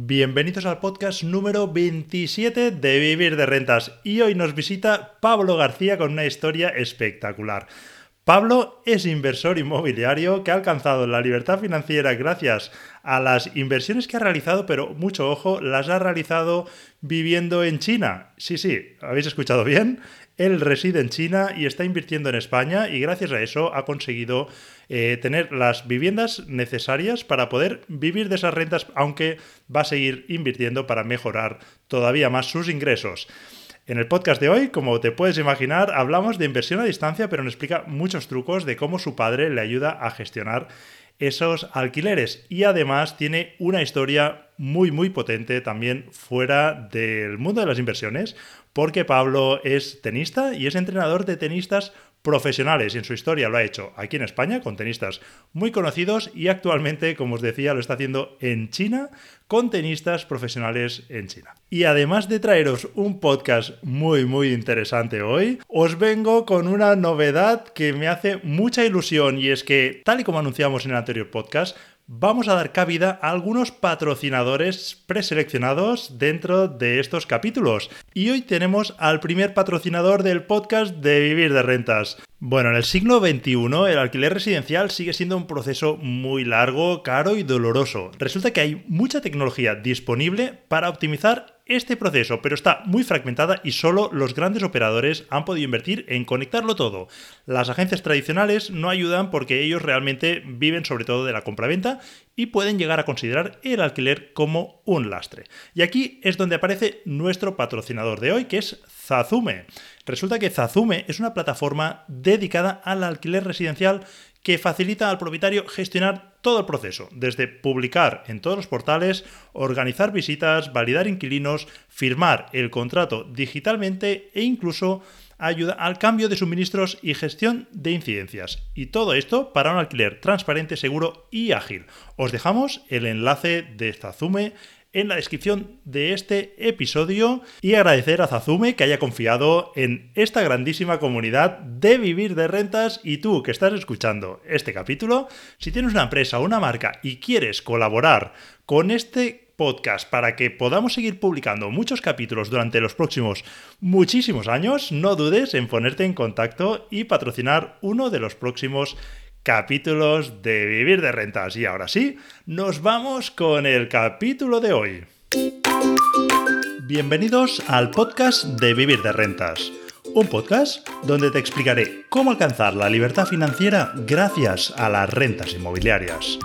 Bienvenidos al podcast número 27 de Vivir de Rentas y hoy nos visita Pablo García con una historia espectacular. Pablo es inversor inmobiliario que ha alcanzado la libertad financiera gracias a las inversiones que ha realizado, pero mucho ojo, las ha realizado viviendo en China. Sí, sí, habéis escuchado bien. Él reside en China y está invirtiendo en España y gracias a eso ha conseguido eh, tener las viviendas necesarias para poder vivir de esas rentas, aunque va a seguir invirtiendo para mejorar todavía más sus ingresos. En el podcast de hoy, como te puedes imaginar, hablamos de inversión a distancia, pero nos explica muchos trucos de cómo su padre le ayuda a gestionar esos alquileres y además tiene una historia muy muy potente también fuera del mundo de las inversiones porque Pablo es tenista y es entrenador de tenistas profesionales y en su historia lo ha hecho aquí en España con tenistas muy conocidos y actualmente, como os decía, lo está haciendo en China con tenistas profesionales en China. Y además de traeros un podcast muy muy interesante hoy, os vengo con una novedad que me hace mucha ilusión y es que, tal y como anunciamos en el anterior podcast, vamos a dar cabida a algunos patrocinadores preseleccionados dentro de estos capítulos. Y hoy tenemos al primer patrocinador del podcast de Vivir de Rentas. Bueno, en el siglo XXI el alquiler residencial sigue siendo un proceso muy largo, caro y doloroso. Resulta que hay mucha tecnología disponible para optimizar este proceso, pero está muy fragmentada y solo los grandes operadores han podido invertir en conectarlo todo. Las agencias tradicionales no ayudan porque ellos realmente viven sobre todo de la compraventa y pueden llegar a considerar el alquiler como un lastre. Y aquí es donde aparece nuestro patrocinador de hoy, que es Zazume. Resulta que Zazume es una plataforma dedicada al alquiler residencial que facilita al propietario gestionar todo el proceso, desde publicar en todos los portales, organizar visitas, validar inquilinos, firmar el contrato digitalmente e incluso ayuda al cambio de suministros y gestión de incidencias. Y todo esto para un alquiler transparente, seguro y ágil. Os dejamos el enlace de Zazume en la descripción de este episodio y agradecer a Zazume que haya confiado en esta grandísima comunidad de vivir de rentas y tú que estás escuchando este capítulo, si tienes una empresa o una marca y quieres colaborar con este podcast para que podamos seguir publicando muchos capítulos durante los próximos muchísimos años, no dudes en ponerte en contacto y patrocinar uno de los próximos capítulos de Vivir de Rentas. Y ahora sí, nos vamos con el capítulo de hoy. Bienvenidos al podcast de Vivir de Rentas. Un podcast donde te explicaré cómo alcanzar la libertad financiera gracias a las rentas inmobiliarias.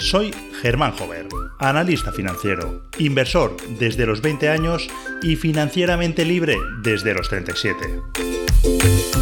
Soy Germán Jover, analista financiero, inversor desde los 20 años y financieramente libre desde los 37.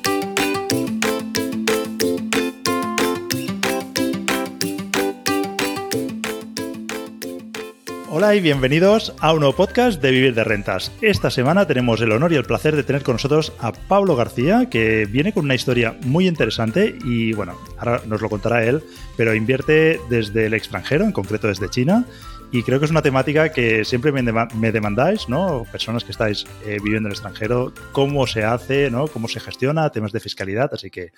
Hola y bienvenidos a un nuevo podcast de Vivir de Rentas. Esta semana tenemos el honor y el placer de tener con nosotros a Pablo García, que viene con una historia muy interesante y bueno, ahora nos lo contará él, pero invierte desde el extranjero, en concreto desde China. Y creo que es una temática que siempre me, demandáis, ¿no? Personas que estáis eh, viviendo en el extranjero, cómo se hace, ¿no? Cómo se gestiona, temas de fiscalidad. Así que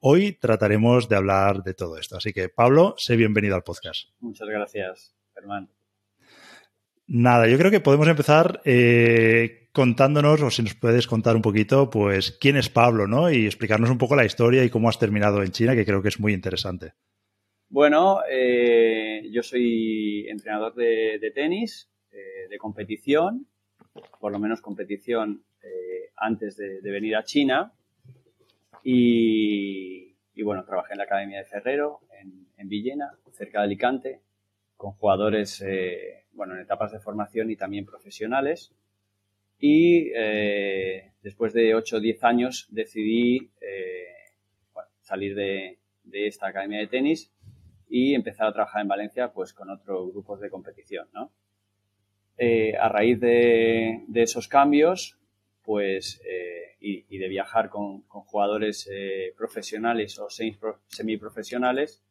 hoy trataremos de hablar de todo esto. Así que, Pablo, sé bienvenido al podcast. Muchas gracias, Germán. Nada, yo creo que podemos empezar eh, contándonos, o si nos puedes contar un poquito, pues quién es Pablo, ¿no? Y explicarnos un poco la historia y cómo has terminado en China, que creo que es muy interesante. Bueno, eh, yo soy entrenador de, tenis, eh, de competición, por lo menos competición antes de, venir a China. Y, bueno, trabajé en la Academia de Ferrero, en, en Villena, cerca de Alicante, con jugadores bueno, en etapas de formación y también profesionales. Y eh, después de 8 o 10 años decidí eh, salir de, esta academia de tenis y empezar a trabajar en Valencia pues con otros grupos de competición. ¿no? Eh, a raíz de, esos cambios, pues, y, de viajar con, jugadores eh, profesionales o semiprofesionales,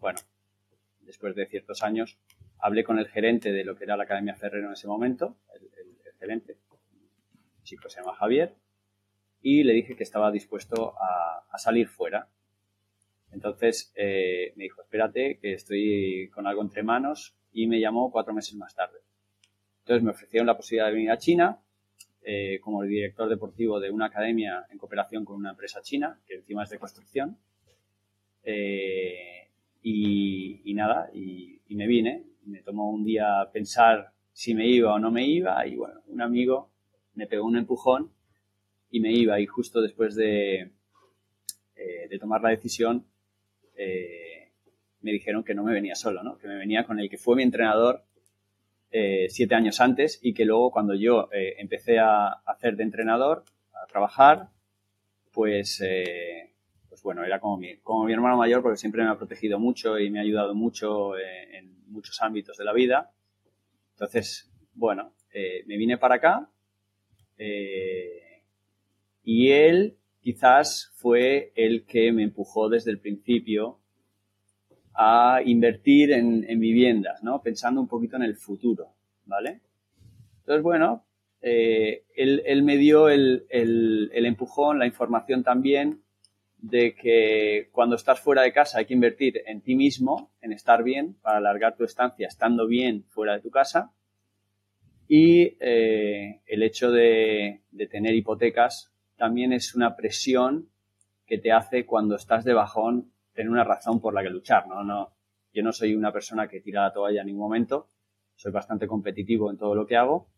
bueno, después de ciertos años, hablé con el gerente de lo que era la Academia Ferrero en ese momento, el, gerente, el chico se llama Javier, y le dije que estaba dispuesto a, salir fuera. Entonces me dijo, espérate, que estoy con algo entre manos, y me llamó cuatro meses más tarde. Entonces me ofrecieron la posibilidad de venir a China eh, como director deportivo de una academia en cooperación con una empresa china, que encima es de construcción. Eh, y, nada, y, me vine. Me tomó un día pensar si me iba o no me iba y bueno, un amigo me pegó un empujón y me iba y justo después de, eh, de tomar la decisión me dijeron que no me venía solo, ¿no? que me venía con el que fue mi entrenador eh, siete años antes y que luego cuando yo eh, empecé a hacer de entrenador, a trabajar, eh, pues bueno, era como mi, como mi hermano mayor porque siempre me ha protegido mucho y me ha ayudado mucho en muchos ámbitos de la vida. Entonces, bueno, me vine para acá y él quizás fue el que me empujó desde el principio a invertir en, viviendas, ¿no? Pensando un poquito en el futuro, ¿vale? Entonces, bueno, eh, él, me dio el, empujón, la información también de que cuando estás fuera de casa hay que invertir en ti mismo, en estar bien, para alargar tu estancia estando bien fuera de tu casa. Y eh, el hecho de, tener hipotecas también es una presión que te hace cuando estás de bajón tener una razón por la que luchar, ¿no? no yo no soy una persona que tira la toalla en ningún momento, soy bastante competitivo en todo lo que hago,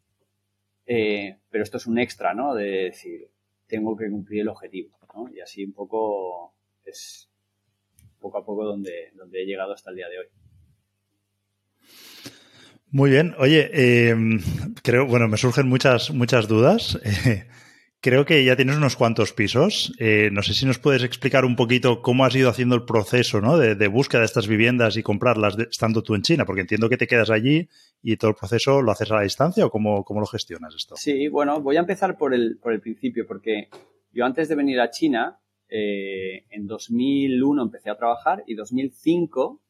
eh, pero esto es un extra, ¿no? De decir, tengo que cumplir el objetivo, ¿no? Y así un poco es poco a poco donde, donde he llegado hasta el día de hoy. Muy bien. Oye, eh, creo, bueno, me surgen muchas, muchas dudas. Creo que ya tienes unos cuantos pisos. Eh, no sé si nos puedes explicar un poquito cómo has ido haciendo el proceso ¿no? de, búsqueda de estas viviendas y comprarlas estando tú en China, porque entiendo que te quedas allí y todo el proceso lo haces a la distancia o cómo, cómo lo gestionas esto. Sí, bueno, voy a empezar por el, por el principio, porque yo antes de venir a China, eh, en 2001 empecé a trabajar y 2005,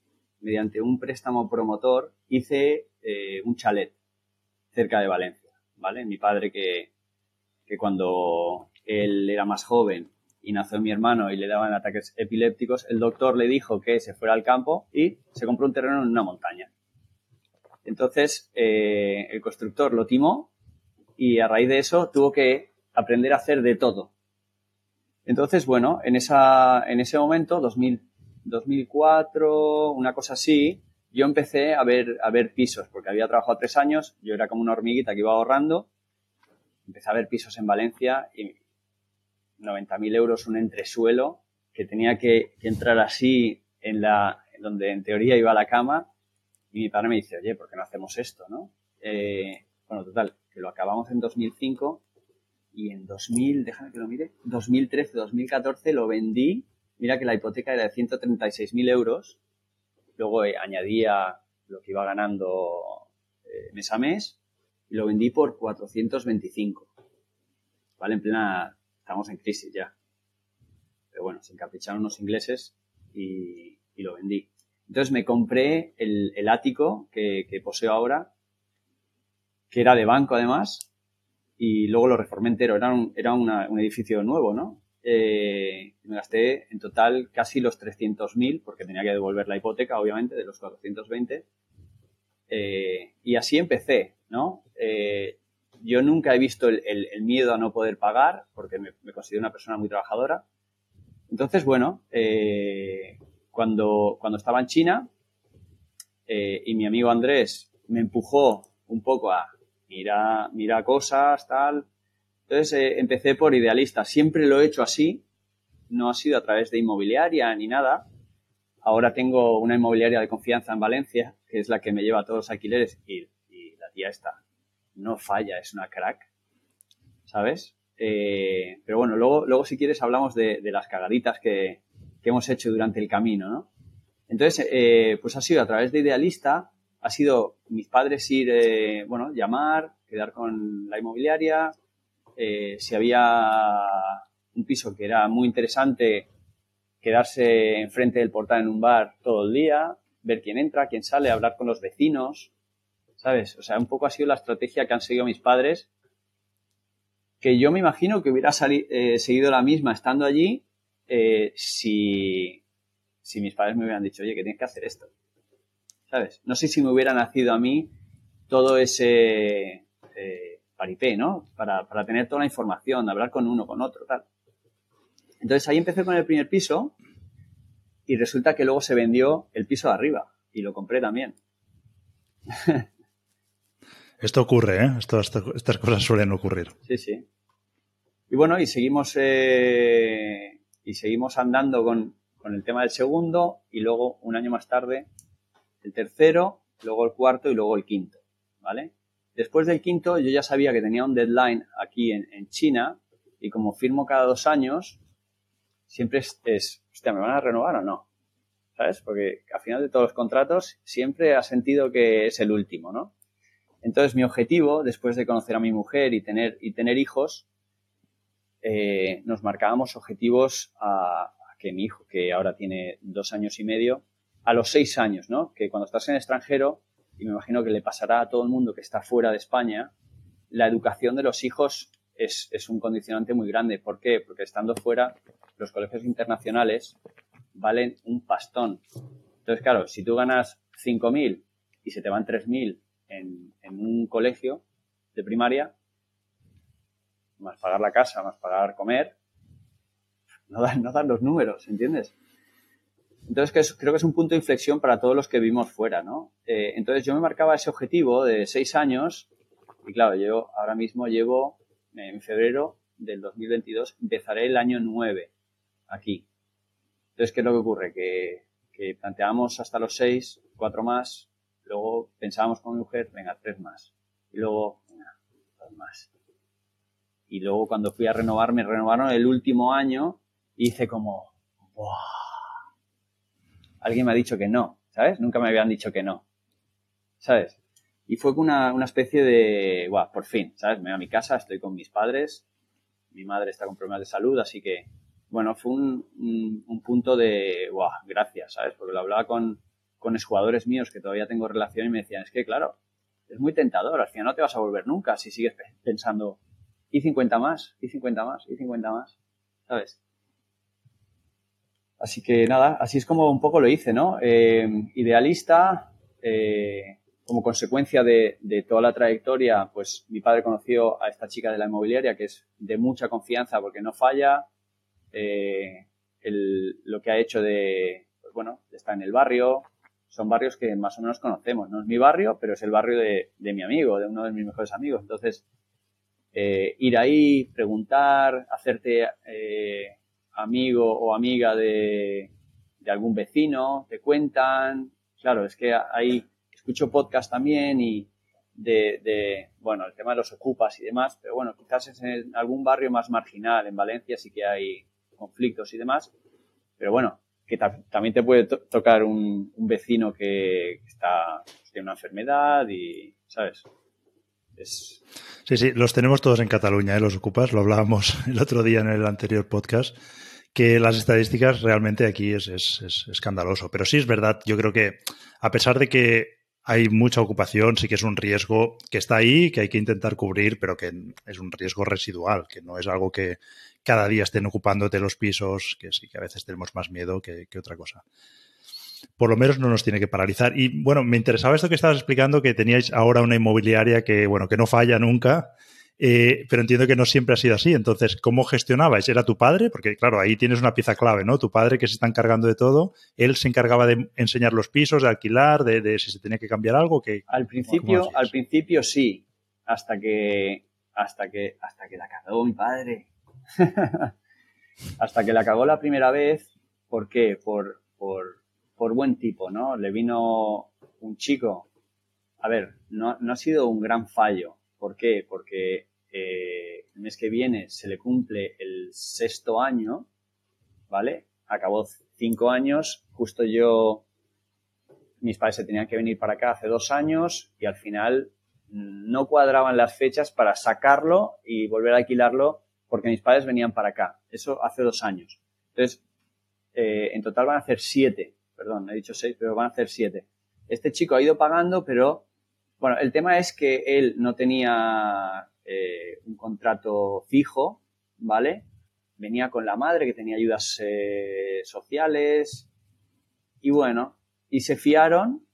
mediante un préstamo promotor, hice eh, un chalet cerca de Valencia. ¿vale? Mi padre que que cuando él era más joven y nació mi hermano y le daban ataques epilépticos, el doctor le dijo que se fuera al campo y se compró un terreno en una montaña. Entonces, eh, el constructor lo timó y a raíz de eso tuvo que aprender a hacer de todo. Entonces, bueno, en, esa, en ese momento, 2000, 2004, una cosa así, yo empecé a ver, a ver pisos, porque había trabajado tres años, yo era como una hormiguita que iba ahorrando empecé a ver pisos en Valencia y 90.000 euros un entresuelo que tenía que, entrar así en la donde en teoría iba a la cama y mi padre me dice, oye, ¿por qué no hacemos esto? ¿no? Eh, bueno, total, que lo acabamos en 2005 y en 2000, déjame que lo mire, 2013, 2014 lo vendí. Mira que la hipoteca era de 136.000 euros. Luego eh, añadía lo que iba ganando eh, mes a mes y lo vendí por 425. ¿Vale? En plena, estamos en crisis ya. Pero bueno, se encapricharon los ingleses y, lo vendí. Entonces me compré el, ático que, poseo ahora, que era de banco además, y luego lo reformé entero. Era un, era un edificio nuevo, ¿no? Eh, me gasté en total casi los 300.000, porque tenía que devolver la hipoteca, obviamente, de los 420. Eh, y así empecé, ¿no? Eh, yo nunca he visto el, miedo a no poder pagar, porque me, considero una persona muy trabajadora. Entonces, bueno, eh, cuando, cuando estaba en China y mi amigo Andrés me empujó un poco a mirar, mira cosas, tal. Entonces empecé por idealista. Siempre lo he hecho así. No ha sido a través de inmobiliaria ni nada. Ahora tengo una inmobiliaria de confianza en Valencia, que es la que me lleva a todos los alquileres y, la tía está, no falla, es una crack, ¿sabes? Eh, pero bueno, luego, luego si quieres hablamos de, las cagaditas que, hemos hecho durante el camino, ¿no? Entonces, eh, pues ha sido a través de Idealista ha sido mis padres ir, eh, bueno, llamar, quedar con la inmobiliaria, eh, si había un piso que era muy interesante, quedarse enfrente del portal en un bar todo el día, ver quién entra, quién sale, hablar con los vecinos, ¿sabes? O sea, un poco ha sido la estrategia que han seguido mis padres, que yo me imagino que hubiera eh, seguido la misma estando allí si, si mis padres me hubieran dicho, oye, que tienes que hacer esto. ¿Sabes? No sé si me hubiera nacido a mí todo ese eh, paripé, ¿no? Para, tener toda la información, hablar con uno, con otro, tal. Entonces ahí empecé con el primer piso y resulta que luego se vendió el piso de arriba y lo compré también. Esto ocurre, ¿eh? estas cosas suelen ocurrir. Sí, sí. Y bueno, y seguimos, eh, y seguimos andando con, con el tema del segundo y luego un año más tarde el tercero, luego el cuarto y luego el quinto, ¿vale? Después del quinto yo ya sabía que tenía un deadline aquí en, China y como firmo cada dos años, siempre es, es, ¿me van a renovar o no? ¿Sabes? Porque al final de todos los contratos siempre ha sentido que es el último, ¿no? Entonces mi objetivo, después de conocer a mi mujer y tener, y tener hijos, eh, nos marcábamos objetivos a, que mi hijo, que ahora tiene dos años y medio, a los seis años, ¿no? Que cuando estás en extranjero, y me imagino que le pasará a todo el mundo que está fuera de España, la educación de los hijos es, un condicionante muy grande. ¿Por qué? Porque estando fuera, los colegios internacionales valen un pastón. Entonces, claro, si tú ganas 5.000 y se te van 3.000 en, en un colegio de primaria, más pagar la casa, más pagar comer, no dan, no dan los números, ¿entiendes? Entonces creo que es un punto de inflexión para todos los que vivimos fuera, ¿no? Eh, entonces yo me marcaba ese objetivo de seis años y claro, yo ahora mismo llevo en febrero del 2022, empezaré el año 9 aquí. Entonces, ¿qué es lo que ocurre? Que, que planteamos hasta los seis, cuatro más, luego pensábamos con mi mujer, venga, tres más. Y luego, dos más. Y luego cuando fui a renovar, me renovaron el último año y hice como, ¡buah! Alguien me ha dicho que no, ¿sabes? Nunca me habían dicho que no, ¿sabes? Y fue una, una especie de, guau, por fin, ¿sabes? Me voy a mi casa, estoy con mis padres, mi madre está con problemas de salud, así que, bueno, fue un, un, punto de, guau, gracias, ¿sabes? Porque lo hablaba con, con exjugadores míos que todavía tengo relación y me decían, es que, claro, es muy tentador, al final no te vas a volver nunca si sigues pensando, y 50 más, y 50 más, y 50 más, ¿sabes? Así que nada, así es como un poco lo hice, ¿no? Eh, idealista, eh, como consecuencia de, toda la trayectoria, pues mi padre conoció a esta chica de la inmobiliaria que es de mucha confianza porque no falla. Eh, lo que ha hecho de, pues bueno, está en el barrio, son barrios que más o menos conocemos. No es mi barrio, pero es el barrio de, de mi amigo, de uno de mis mejores amigos. Entonces, ir ahí, preguntar, hacerte amigo o amiga de, algún vecino, te cuentan. Claro, es que ahí escucho podcast también y de, bueno, el tema de los ocupas y demás, pero bueno, quizás es en algún barrio más marginal. En Valencia sí que hay conflictos y demás, pero bueno, que también te puede tocar un, vecino que está, tiene una enfermedad y, ¿sabes? Sí, sí, los tenemos todos en Cataluña, ¿eh? los ocupas, lo hablábamos el otro día en el anterior podcast que las estadísticas realmente aquí es, escandaloso. Pero sí es verdad, yo creo que a pesar de que hay mucha ocupación, sí que es un riesgo que está ahí, que hay que intentar cubrir, pero que es un riesgo residual, que no es algo que cada día estén ocupándote los pisos, que sí que a veces tenemos más miedo que, que otra cosa por lo menos no nos tiene que paralizar. Y bueno, me interesaba esto que estabas explicando, que teníais ahora una inmobiliaria que, bueno, que no falla nunca eh, pero entiendo que no siempre ha sido así. Entonces, ¿cómo gestionabais? ¿Era tu padre? Porque, claro, ahí tienes una pieza clave, ¿no? Tu padre que se está encargando de todo. Él se encargaba de enseñar los pisos, de alquilar, de, si se tenía que cambiar algo. Que, al principio, al principio sí. Hasta que, hasta que, hasta que la cagó mi padre. hasta que la cagó la primera vez. ¿Por qué? Por, por, por buen tipo, ¿no? Le vino un chico. A ver, no, no ha sido un gran fallo. ¿Por qué? Porque eh, el mes que viene se le cumple el sexto año, ¿vale? Acabó cinco años, justo yo mis padres se tenían que venir para acá hace dos años y al final no cuadraban las fechas para sacarlo y volver a alquilarlo porque mis padres venían para acá. Eso hace dos años. Entonces, eh, en total van a hacer siete. Perdón, he dicho seis, pero van a hacer siete. Este chico ha ido pagando, pero bueno, el tema es que él no tenía eh, un contrato fijo, ¿vale? Venía con la madre que tenía ayudas eh, sociales y bueno, y se fiaron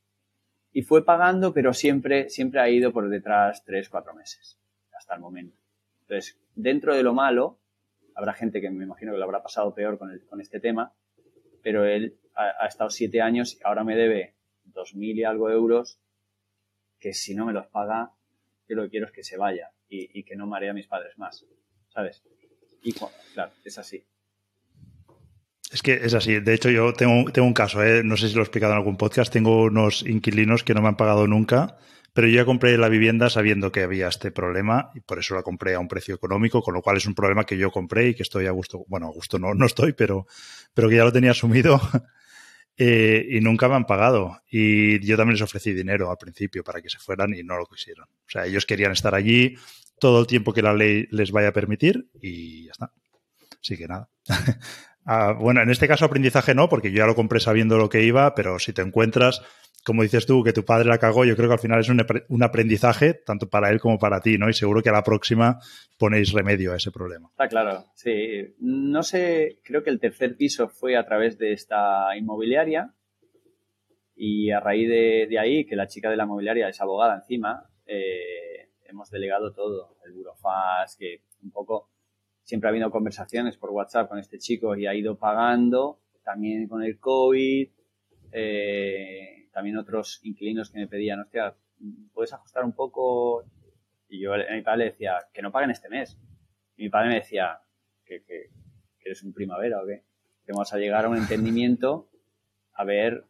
y fue pagando, pero siempre, siempre ha ido por detrás tres, cuatro meses, hasta el momento. Entonces, dentro de lo malo, habrá gente que me imagino que lo habrá pasado peor con, el, con este tema, pero él ha, estado siete años y ahora me debe dos mil y algo euros que si no me los paga, yo lo que quiero es que se vaya y, que no marea a mis padres más, ¿sabes? Y claro, es así. Es que es así. De hecho, yo tengo, tengo un caso, ¿eh? no sé si lo he explicado en algún podcast. Tengo unos inquilinos que no me han pagado nunca, pero yo ya compré la vivienda sabiendo que había este problema y por eso la compré a un precio económico, con lo cual es un problema que yo compré y que estoy a gusto. Bueno, a gusto no, no estoy, pero, pero que ya lo tenía asumido eh, y nunca me han pagado. Y yo también les ofrecí dinero al principio para que se fueran y no lo quisieron. O sea, ellos querían estar allí todo el tiempo que la ley les vaya a permitir y ya está. Así que nada. Ah, bueno, en este caso aprendizaje no, porque yo ya lo compré sabiendo lo que iba, pero si te encuentras, como dices tú, que tu padre la cagó, yo creo que al final es un, aprendizaje tanto para él como para ti, ¿no? Y seguro que a la próxima ponéis remedio a ese problema. Está claro, sí. No sé, creo que el tercer piso fue a través de esta inmobiliaria y a raíz de, ahí, que la chica de la inmobiliaria es abogada encima, eh, hemos delegado todo, el burofaz, que un poco siempre ha habido conversaciones por WhatsApp con este chico y ha ido pagando, también con el COVID, eh, también otros inquilinos que me pedían, hostia, ¿puedes ajustar un poco? Y yo a mi padre le decía, que no paguen este mes. Y mi padre me decía, que, que, eres un primavera o qué, que vamos a llegar a un entendimiento a ver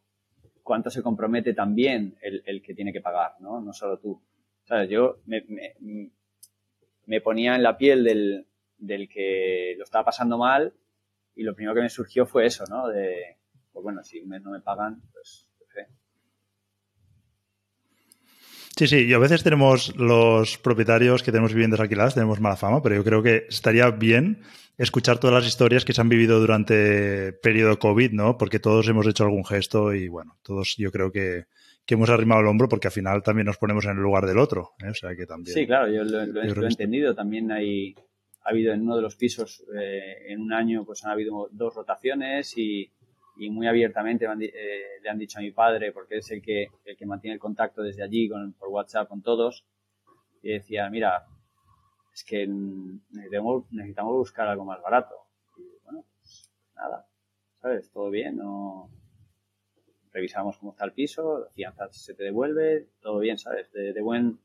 cuánto se compromete también el, el que tiene que pagar, ¿no? No solo tú. ¿Sabes? Yo me, me ponía en la piel del, del que lo estaba pasando mal y lo primero que me surgió fue eso, ¿no? De, pues bueno, si un mes no me pagan, pues Sí, sí, y a veces tenemos los propietarios que tenemos viviendas alquiladas, tenemos mala fama, pero yo creo que estaría bien escuchar todas las historias que se han vivido durante periodo COVID, ¿no? Porque todos hemos hecho algún gesto y bueno, todos yo creo que, hemos arrimado el hombro porque al final también nos ponemos en el lugar del otro, ¿eh? O sea que también. Sí, claro, yo lo he entendido. También hay, ha habido en uno de los pisos eh, en un año, pues han habido dos rotaciones y, muy abiertamente eh, le han dicho a mi padre, porque es el que, el que mantiene el contacto desde allí con, por WhatsApp con todos, y decía, mira, es que necesitamos, necesitamos buscar algo más barato. Y bueno, pues nada, ¿sabes? Todo bien, no revisamos cómo está el piso, fianza se te devuelve, todo bien, ¿sabes? De, buen,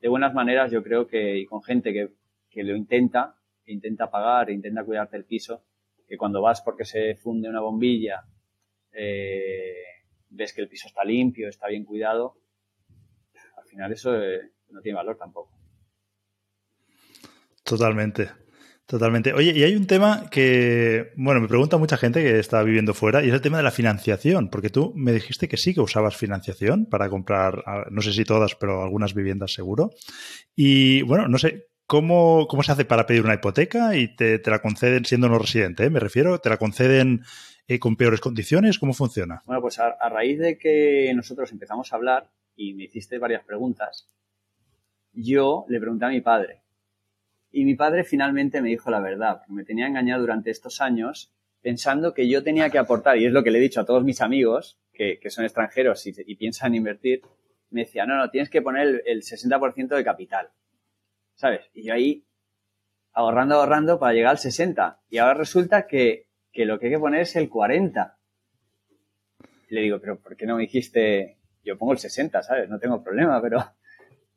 de buenas maneras yo creo que, y con gente que que lo intenta, intenta pagar, intenta cuidarte el piso, que cuando vas porque se funde una bombilla, eh, ves que el piso está limpio, está bien cuidado, al final eso eh, no tiene valor tampoco. Totalmente. Totalmente. Oye, y hay un tema que, bueno, me pregunta mucha gente que está viviendo fuera y es el tema de la financiación, porque tú me dijiste que sí que usabas financiación para comprar, no sé si todas, pero algunas viviendas seguro. Y bueno, no sé, ¿Cómo, ¿Cómo se hace para pedir una hipoteca y te, la conceden siendo no residente? Eh? Me refiero, ¿te la conceden eh, con peores condiciones? ¿Cómo funciona? Bueno, pues a, raíz de que nosotros empezamos a hablar y me hiciste varias preguntas, yo le pregunté a mi padre. Y mi padre finalmente me dijo la verdad, porque me tenía engañado durante estos años pensando que yo tenía que aportar, y es lo que le he dicho a todos mis amigos que, son extranjeros y, piensan invertir, me decía, no, no, tienes que poner el, el 60% de capital. ¿Sabes? Y yo ahí ahorrando, ahorrando para llegar al 60. Y ahora resulta que, lo que hay que poner es el 40. Y le digo, pero ¿por qué no me dijiste, yo pongo el 60, ¿sabes? No tengo problema, pero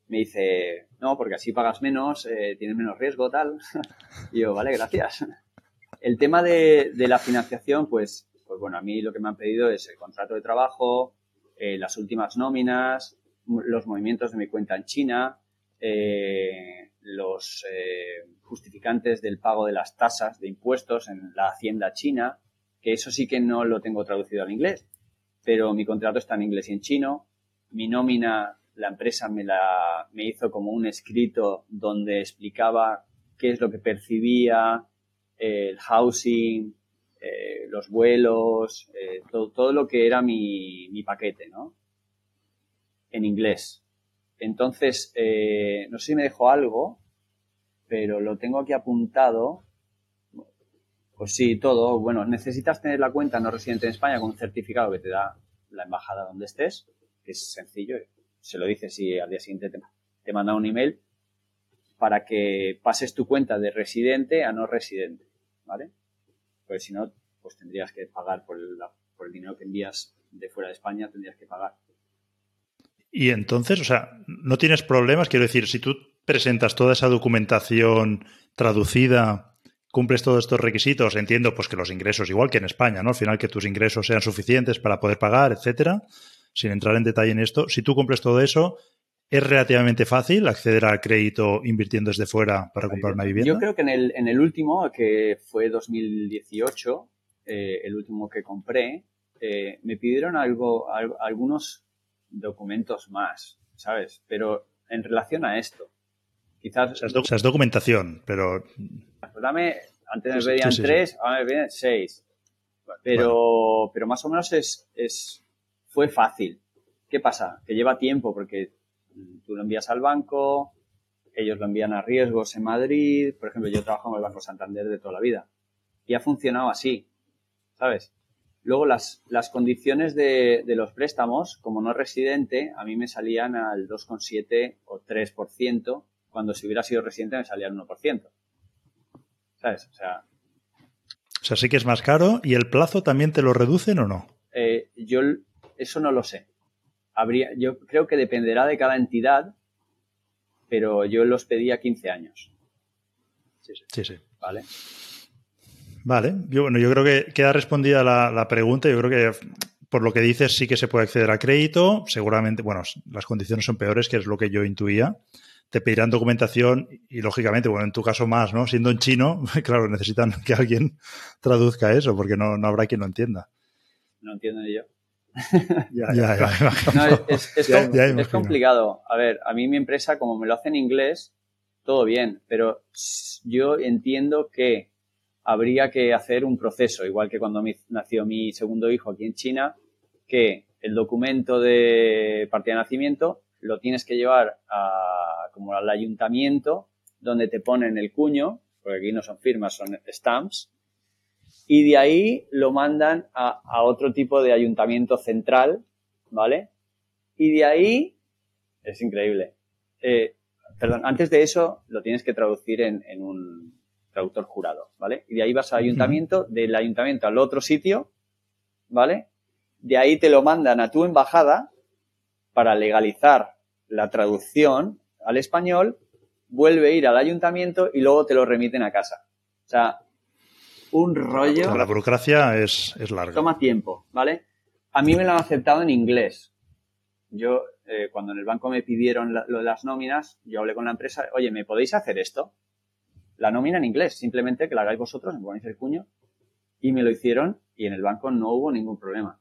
me dice, no, porque así pagas menos, eh, tienes menos riesgo, tal. y yo, vale, gracias. El tema de, la financiación, pues, pues bueno, a mí lo que me han pedido es el contrato de trabajo, eh, las últimas nóminas, los movimientos de mi cuenta en China, eh, los eh, justificantes del pago de las tasas de impuestos en la hacienda china, que eso sí que no lo tengo traducido al inglés. pero mi contrato está en inglés y en chino. Mi nómina, la empresa me la me hizo como un escrito donde explicaba qué es lo que percibía, el housing, eh, los vuelos, todo, todo, lo que era mi, mi, paquete, ¿no? En inglés. Entonces, eh, no sé si me dejó algo, pero lo tengo aquí apuntado. Pues sí, todo. Bueno, necesitas tener la cuenta no residente en España con un certificado que te da la embajada donde estés, que es sencillo. Se lo dices y al día siguiente te, te manda un email para que pases tu cuenta de residente a no residente, ¿vale? Porque si no, pues tendrías que pagar por el, por el dinero que envías de fuera de España, tendrías que pagar. Y entonces, o sea, no tienes problemas, quiero decir, si tú presentas toda esa documentación traducida, cumples todos estos requisitos, entiendo pues que los ingresos, igual que en España, ¿no? Al final que tus ingresos sean suficientes para poder pagar, etcétera, sin entrar en detalle en esto, si tú cumples todo eso, ¿Es relativamente fácil acceder al crédito invirtiendo desde fuera para comprar una vivienda? Yo creo que en el, en el último, que fue 2018, eh, el último que compré, eh, me pidieron algo, algunos documentos más, ¿sabes? Pero en relación a esto, quizás... O sea, es, documentación, pero... Pues dame, antes me pedían tres, ahora me pedían seis. Pero, pero más o menos es, es, fue fácil. ¿Qué pasa? Que lleva tiempo porque tú lo envías al banco, ellos lo envían a riesgos en Madrid, por ejemplo, yo trabajo en el Banco Santander de toda la vida y ha funcionado así, ¿sabes? Luego las, las condiciones de, de, los préstamos, como no residente, a mí me salían al 2,7 o 3%, cuando si hubiera sido residente me salía al 1%. ¿Sabes? O sea... O sea, sí que es más caro y el plazo también te lo reducen o no? Eh, yo eso no lo sé habría, yo creo que dependerá de cada entidad, pero yo los pedí a 15 años. Sí, sí. Vale. Vale, yo, bueno, yo creo que queda respondida la, la, pregunta. Yo creo que por lo que dices sí que se puede acceder a crédito. Seguramente, bueno, las condiciones son peores, que es lo que yo intuía. Te pedirán documentación y, lógicamente, bueno, en tu caso más, ¿no? Siendo en chino, claro, necesitan que alguien traduzca eso, porque no, no habrá quien lo entienda. No entiendo yo. es, complicado. A ver, a mí mi empresa, como me lo hace en inglés, todo bien, pero yo entiendo que habría que hacer un proceso, igual que cuando nació mi segundo hijo aquí en China, que el documento de partida de nacimiento lo tienes que llevar a, como al ayuntamiento, donde te ponen el cuño, porque aquí no son firmas, son stamps, y de ahí lo mandan a, a, otro tipo de ayuntamiento central, ¿vale? Y de ahí, es increíble. Eh, perdón, antes de eso lo tienes que traducir en, en, un traductor jurado, ¿vale? Y de ahí vas al ayuntamiento, del ayuntamiento al otro sitio, ¿vale? De ahí te lo mandan a tu embajada para legalizar la traducción al español, vuelve a ir al ayuntamiento y luego te lo remiten a casa. O sea, un rollo. La burocracia es, larga. Toma tiempo, ¿vale? A mí me lo han aceptado en inglés. Yo, eh, cuando en el banco me pidieron lo de las nóminas, yo hablé con la empresa, oye, ¿me podéis hacer esto? La nómina en inglés, simplemente que la hagáis vosotros, me ponéis el cuño, y me lo hicieron y en el banco no hubo ningún problema.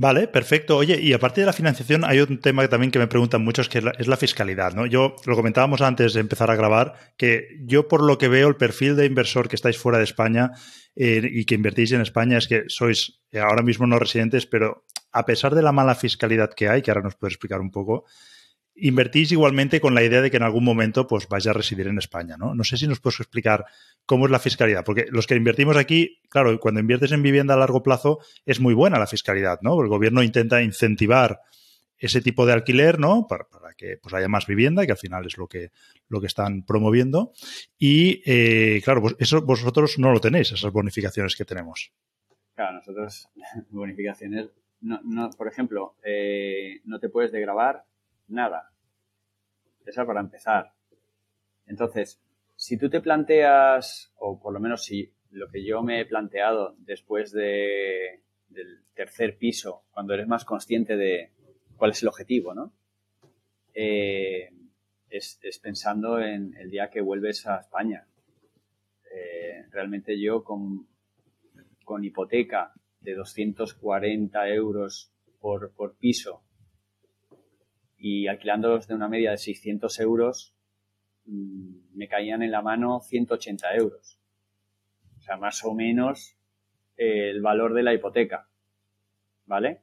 Vale, perfecto. Oye, y aparte de la financiación, hay un tema también que me preguntan muchos, que es la, fiscalidad, ¿no? Yo lo comentábamos antes de empezar a grabar, que yo por lo que veo, el perfil de inversor que estáis fuera de España eh, y que invertís en España es que sois eh, ahora mismo no residentes, pero a pesar de la mala fiscalidad que hay, que ahora nos puedes explicar un poco, invertís igualmente con la idea de que en algún momento pues vais a residir en España, ¿no? No sé si nos puedes explicar cómo es la fiscalidad, porque los que invertimos aquí, claro, cuando inviertes en vivienda a largo plazo es muy buena la fiscalidad, ¿no? El gobierno intenta incentivar ese tipo de alquiler, ¿no? Para, que pues, haya más vivienda, que al final es lo que, lo que están promoviendo. Y, eh, claro, pues eso vosotros no lo tenéis, esas bonificaciones que tenemos. Claro, nosotros, bonificaciones, no, no, por ejemplo, eh, no te puedes degravar nada. Esa para empezar. Entonces, si tú te planteas, o por lo menos si lo que yo me he planteado después de, del tercer piso, cuando eres más consciente de cuál es el objetivo, ¿no? Eh, es, pensando en el día que vuelves a España. Eh, realmente yo con, con hipoteca de 240 euros por, por piso y alquilándolos de una media de 600 euros, mm, me caían en la mano 180 euros. O sea, más o menos eh, el valor de la hipoteca. ¿Vale?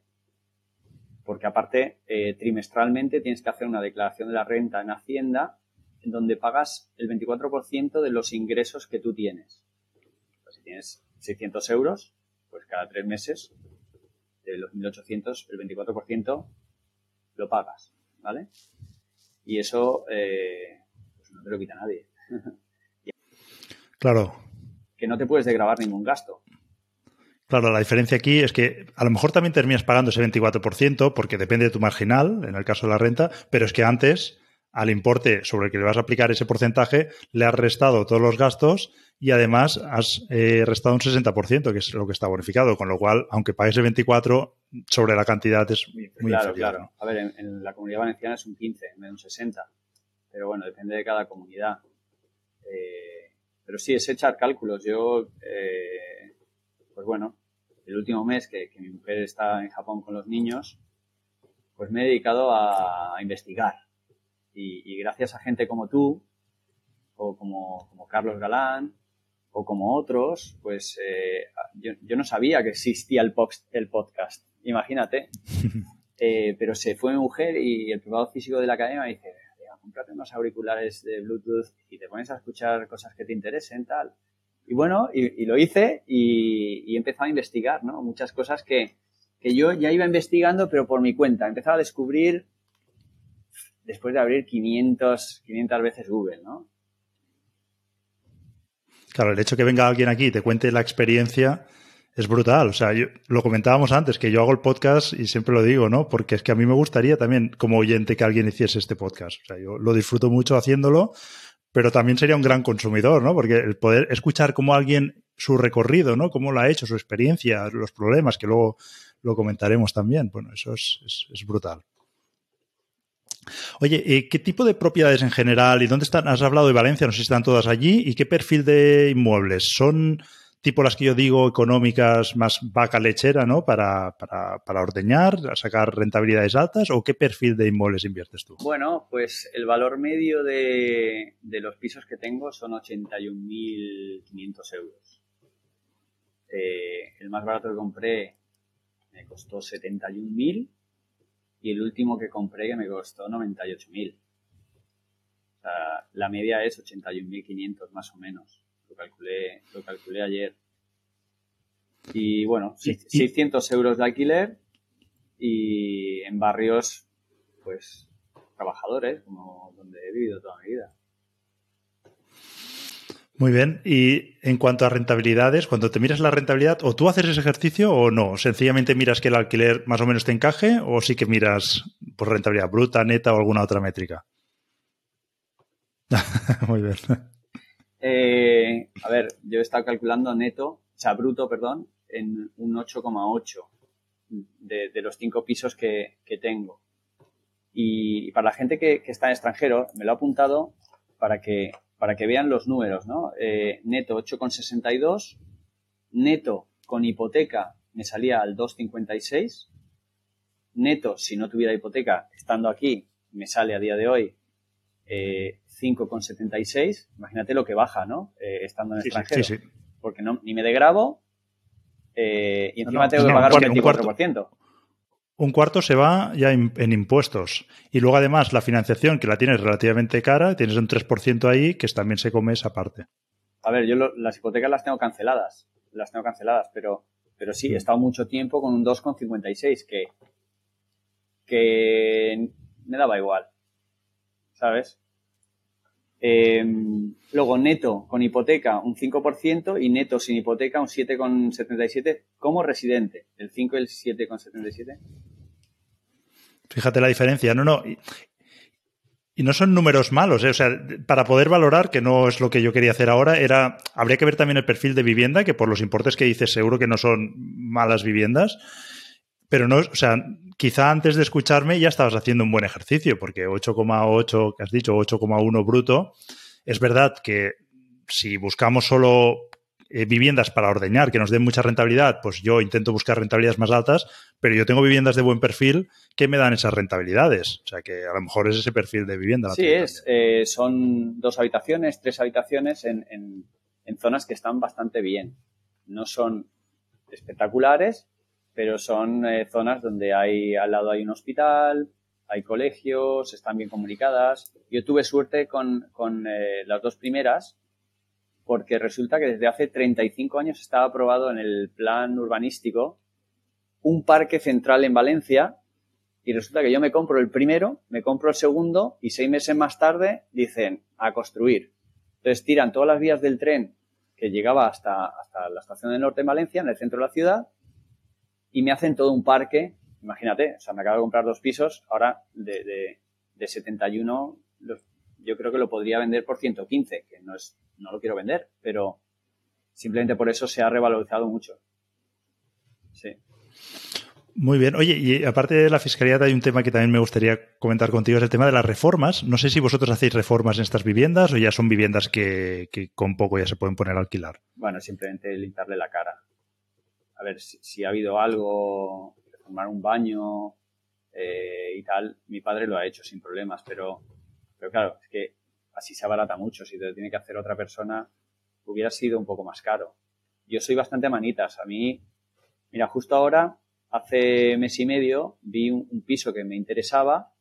Porque aparte, eh, trimestralmente tienes que hacer una declaración de la renta en Hacienda en donde pagas el 24% de los ingresos que tú tienes. Si tienes 600 euros, pues cada tres meses, de los 1.800, el 24% lo pagas. ¿Vale? Y eso eh, pues no te lo quita nadie. claro. Que no te puedes degravar ningún gasto. Claro, la diferencia aquí es que a lo mejor también terminas pagando ese 24% porque depende de tu marginal, en el caso de la renta, pero es que antes al importe sobre el que le vas a aplicar ese porcentaje le has restado todos los gastos y además has eh, restado un 60%, que es lo que está bonificado, con lo cual, aunque pagues el 24, sobre la cantidad es muy Claro, claro. A ver, en, la comunidad valenciana es un 15, en vez de un 60. Pero bueno, depende de cada comunidad. Eh, pero sí, es echar cálculos. Yo, eh, pues bueno, el último mes que, mi mujer está en Japón con los niños, pues me he dedicado a, investigar. Y, gracias a gente como tú, o como, como Carlos Galán, o como otros, pues eh, yo, no sabía que existía el, el podcast, imagínate. Eh, pero se fue mi mujer y el privado físico de la academia me dice, cómprate unos auriculares de Bluetooth y te pones a escuchar cosas que te interesen, tal. Y bueno, y, lo hice y, y, he empezado a investigar, ¿no? Muchas cosas que, que yo ya iba investigando, pero por mi cuenta. Empezaba a descubrir, después de abrir 500, 500 veces Google, ¿no? Claro, el hecho que venga alguien aquí y te cuente la experiencia es brutal. O sea, lo comentábamos antes, que yo hago el podcast y siempre lo digo, ¿no? Porque es que a mí me gustaría también, como oyente, que alguien hiciese este podcast. O sea, yo lo disfruto mucho haciéndolo, pero también sería un gran consumidor, ¿no? Porque el poder escuchar cómo alguien su recorrido, ¿no? Cómo lo ha hecho, su experiencia, los problemas, que luego lo comentaremos también. Bueno, eso es, es brutal. Oye, eh, ¿qué tipo de propiedades en general y dónde están? Has hablado de Valencia, no sé si están todas allí. ¿Y qué perfil de inmuebles? ¿Son tipo las que yo digo económicas más vaca lechera, ¿no? Para, para, ordeñar, sacar rentabilidades altas o qué perfil de inmuebles inviertes tú? Bueno, pues el valor medio de, los pisos que tengo son 81.500 euros. Eh, el más barato que compré me costó 71.000 y el último que compré que me costó 98.000. O sea, la media es 81.500 más o menos. Lo calculé, lo calculé ayer. Y bueno, 600 euros de alquiler y en barrios, pues, trabajadores, como donde he vivido toda mi vida. Muy bien. Y en cuanto a rentabilidades, cuando te miras la rentabilidad, o tú haces ese ejercicio o no. Sencillamente miras que el alquiler más o menos te encaje, o sí que miras por rentabilidad bruta, neta o alguna otra métrica. Muy bien. Eh, a ver, yo he estado calculando neto, o sea, bruto, perdón, en un 8,8 de, de, los cinco pisos que, tengo. Y para la gente que, que está en extranjero, me lo he apuntado para que para que vean los números, ¿no? Eh, neto 8,62, neto con hipoteca me salía al 2,56, neto si no tuviera hipoteca, estando aquí, me sale a día de hoy eh, 5,76, imagínate lo que baja, ¿no? Eh, estando en extranjero. Sí, sí. Porque no, ni me degrabo eh, y encima tengo que pagar un 24% un cuarto se va ya en, impuestos. Y luego además la financiación, que la tienes relativamente cara, tienes un 3% ahí, que también se come esa parte. A ver, yo las hipotecas las tengo canceladas, las tengo canceladas, pero, pero sí, he estado mucho tiempo con un 2,56, que, que me daba igual, ¿sabes? Em, luego neto con hipoteca un 5% y neto sin hipoteca un 7,77 como residente. El 5 y el 7,77. Fíjate la diferencia. No, no. Y, no son números malos. ¿eh? O sea, para poder valorar, que no es lo que yo quería hacer ahora, era habría que ver también el perfil de vivienda, que por los importes que dices seguro que no son malas viviendas. Pero no, o sea, quizá antes de escucharme ya estabas haciendo un buen ejercicio, porque 8,8 que has dicho, 8,1 bruto, es verdad que si buscamos solo eh, viviendas para ordeñar que nos den mucha rentabilidad, pues yo intento buscar rentabilidades más altas, pero yo tengo viviendas de buen perfil que me dan esas rentabilidades. O sea que a lo mejor es ese perfil de vivienda. Sí, es. Eh, son dos habitaciones, tres habitaciones en, en zonas que están bastante bien. No son espectaculares, pero son eh, zonas donde hay al lado hay un hospital, hay colegios, están bien comunicadas. Yo tuve suerte con, con eh, las dos primeras porque resulta que desde hace 35 años estaba aprobado en el plan urbanístico un parque central en Valencia y resulta que yo me compro el primero, me compro el segundo y seis meses más tarde dicen a construir. Entonces tiran todas las vías del tren que llegaba hasta, hasta la estación de Norte en Valencia, en el centro de la ciudad, y me hacen todo un parque. Imagínate, o sea, me acabo de comprar dos pisos, ahora de, de, de 71, yo creo que lo podría vender por 115, que no, es, no lo quiero vender, pero simplemente por eso se ha revalorizado mucho. Sí. Muy bien. Oye, y aparte de la fiscalidad hay un tema que también me gustaría comentar contigo, es el tema de las reformas. No sé si vosotros hacéis reformas en estas viviendas o ya son viviendas que, con poco ya se pueden poner a alquilar. Bueno, simplemente limpiarle la cara. A ver, si, ha habido algo, reformar un baño eh, y tal, mi padre lo ha hecho sin problemas, pero, pero claro, es que así se abarata mucho. Si te lo tiene que hacer otra persona, hubiera sido un poco más caro. Yo soy bastante manitas. A mí, mira, justo ahora hace mes y medio vi un, piso que me interesaba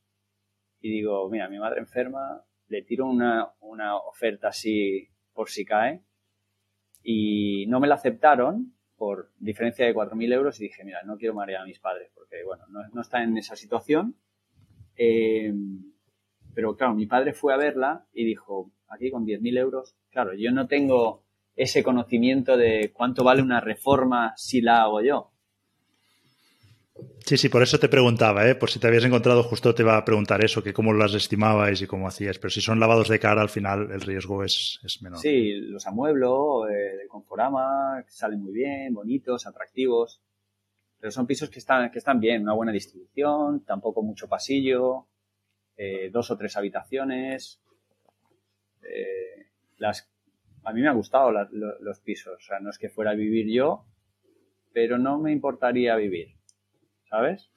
y digo, mira, mi madre enferma, le tiro una, una oferta así por si cae y no me la aceptaron por diferencia de 4.000 euros y dije, mira, no quiero marear a mis padres porque, bueno, no, está en esa situación. Eh, pero claro, mi padre fue a verla y dijo, aquí con 10.000 euros, claro, yo no tengo ese conocimiento de cuánto vale una reforma si la hago yo. Sí, sí, por eso te preguntaba, ¿eh? por si te habías encontrado, justo te iba a preguntar eso, que cómo las estimabais y cómo hacías, pero si son lavados de cara, al final el riesgo es, menor. Sí, los amueblo eh, de Conforama, salen muy bien, bonitos, atractivos, pero son pisos que están, que están bien, una buena distribución, tampoco mucho pasillo, eh, dos o tres habitaciones. Eh, las, a mí me han gustado los pisos, o sea, no es que fuera a vivir yo, pero no me importaría vivir. ¿Sabes?